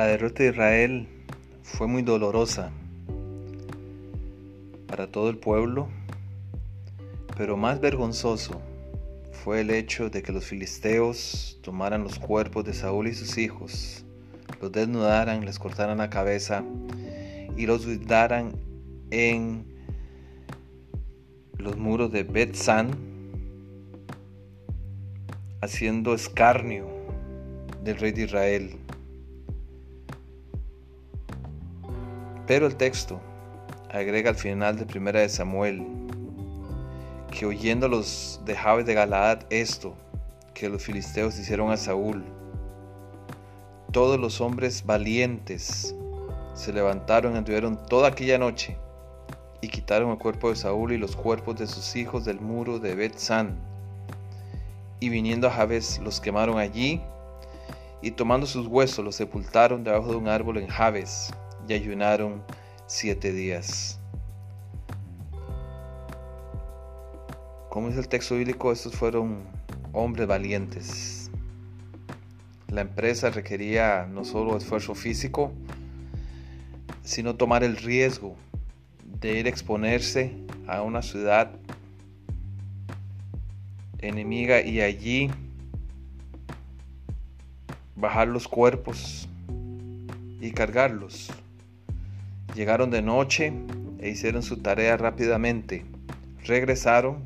La derrota de Israel fue muy dolorosa para todo el pueblo, pero más vergonzoso fue el hecho de que los filisteos tomaran los cuerpos de Saúl y sus hijos, los desnudaran, les cortaran la cabeza y los guardaran en los muros de Bet-San, haciendo escarnio del rey de Israel. Pero el texto agrega al final de Primera de Samuel que oyendo los de Jabes de Galaad esto que los filisteos hicieron a Saúl, todos los hombres valientes se levantaron y anduvieron toda aquella noche y quitaron el cuerpo de Saúl y los cuerpos de sus hijos del muro de Bet-San. Y viniendo a Jabes los quemaron allí y tomando sus huesos los sepultaron debajo de un árbol en Jabes y ayunaron siete días. Como dice el texto bíblico, estos fueron hombres valientes. La empresa requería no solo esfuerzo físico, sino tomar el riesgo de ir a exponerse a una ciudad enemiga y allí bajar los cuerpos y cargarlos. Llegaron de noche e hicieron su tarea rápidamente. Regresaron,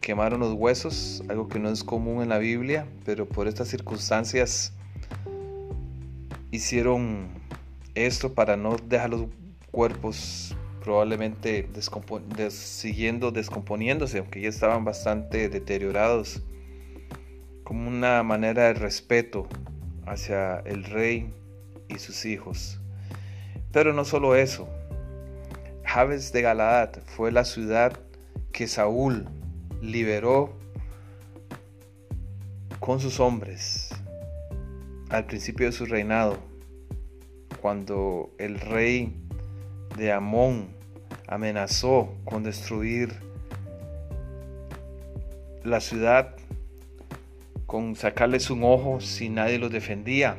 quemaron los huesos, algo que no es común en la Biblia, pero por estas circunstancias hicieron esto para no dejar los cuerpos probablemente siguiendo descomponiéndose, aunque ya estaban bastante deteriorados, como una manera de respeto hacia el rey y sus hijos. Pero no solo eso, Jabes de Galaad fue la ciudad que Saúl liberó con sus hombres al principio de su reinado, cuando el rey de Amón amenazó con destruir la ciudad, con sacarles un ojo si nadie los defendía.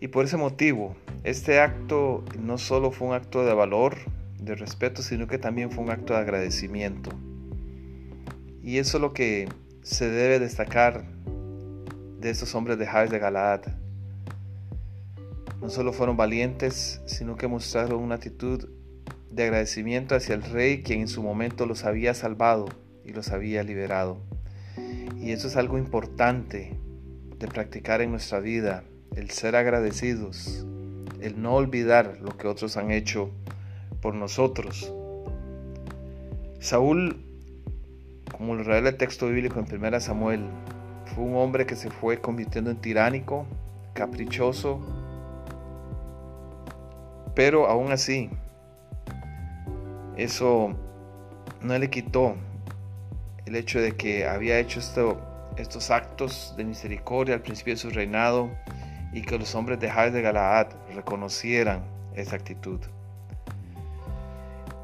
Y por ese motivo, este acto no solo fue un acto de valor, de respeto, sino que también fue un acto de agradecimiento. Y eso es lo que se debe destacar de estos hombres de Jabes de Galaad. No solo fueron valientes, sino que mostraron una actitud de agradecimiento hacia el rey quien en su momento los había salvado y los había liberado. Y eso es algo importante de practicar en nuestra vida, el ser agradecidos, el no olvidar lo que otros han hecho por nosotros. Saúl, como lo revela el texto bíblico en 1 Samuel, fue un hombre que se fue convirtiendo en tiránico, caprichoso, pero aún así, eso no le quitó el hecho de que había hecho esto, estos actos de misericordia al principio de su reinado y que los hombres de Jabes de Galaad reconocieran esa actitud.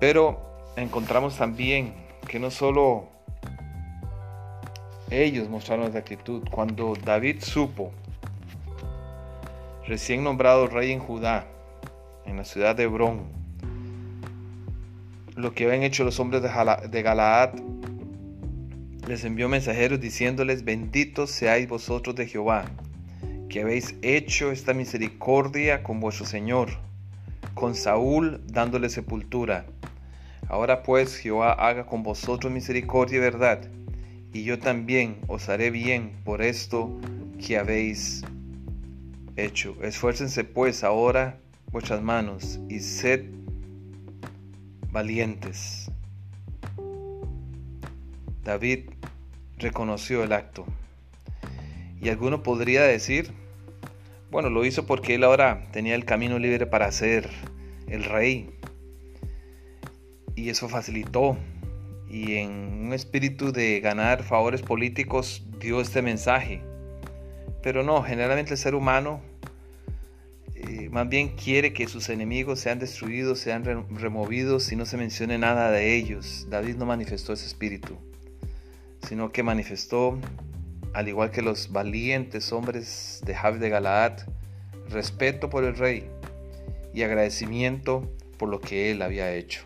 Pero encontramos también que no solo ellos mostraron esa actitud, cuando David supo, recién nombrado rey en Judá, en la ciudad de Hebrón, lo que habían hecho los hombres de Galaad, les envió mensajeros diciéndoles, benditos seáis vosotros de Jehová, que habéis hecho esta misericordia con vuestro Señor, con Saúl dándole sepultura. Ahora pues Jehová haga con vosotros misericordia y verdad, y yo también os haré bien por esto que habéis hecho. Esfuércense pues ahora vuestras manos y sed valientes. David reconoció el acto. Y alguno podría decir, bueno, lo hizo porque él ahora tenía el camino libre para ser el rey. Y eso facilitó. Y en un espíritu de ganar favores políticos dio este mensaje. Pero no, generalmente el ser humano eh, más bien quiere que sus enemigos sean destruidos, sean removidos y no se mencione nada de ellos. David no manifestó ese espíritu, sino que manifestó, al igual que los valientes hombres de Jav de Galaad, respeto por el rey y agradecimiento por lo que él había hecho.